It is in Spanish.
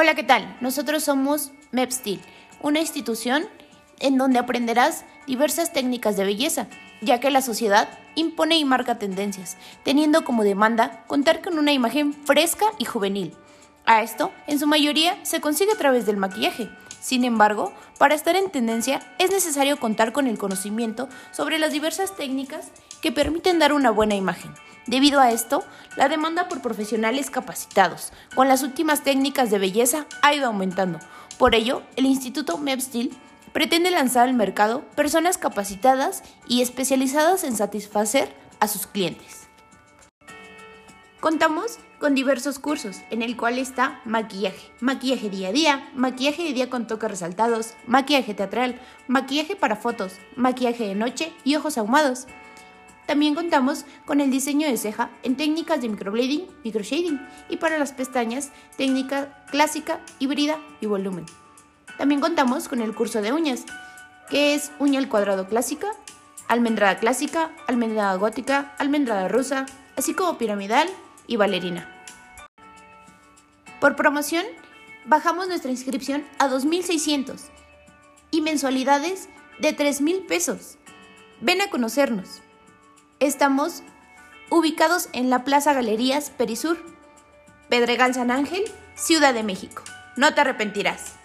Hola, ¿qué tal? Nosotros somos MEPSTIL, una institución en donde aprenderás diversas técnicas de belleza, ya que la sociedad impone y marca tendencias, teniendo como demanda contar con una imagen fresca y juvenil. A esto, en su mayoría, se consigue a través del maquillaje. Sin embargo, para estar en tendencia es necesario contar con el conocimiento sobre las diversas técnicas que permiten dar una buena imagen. Debido a esto, la demanda por profesionales capacitados con las últimas técnicas de belleza ha ido aumentando. Por ello, el Instituto MEPSTIL pretende lanzar al mercado personas capacitadas y especializadas en satisfacer a sus clientes. Contamos con diversos cursos, en el cual está maquillaje, maquillaje día a día, maquillaje de día con toques resaltados, maquillaje teatral, maquillaje para fotos, maquillaje de noche y ojos ahumados. También contamos con el diseño de ceja en técnicas de microblading, microshading y para las pestañas, técnica clásica, híbrida y volumen. También contamos con el curso de uñas, que es uña al cuadrado clásica, almendrada clásica, almendrada gótica, almendrada rusa, así como piramidal y bailarina. Por promoción, bajamos nuestra inscripción a 2.600 y mensualidades de 3.000 pesos. Ven a conocernos. Estamos ubicados en la Plaza Galerías Perisur, Pedregal San Ángel, Ciudad de México. No te arrepentirás.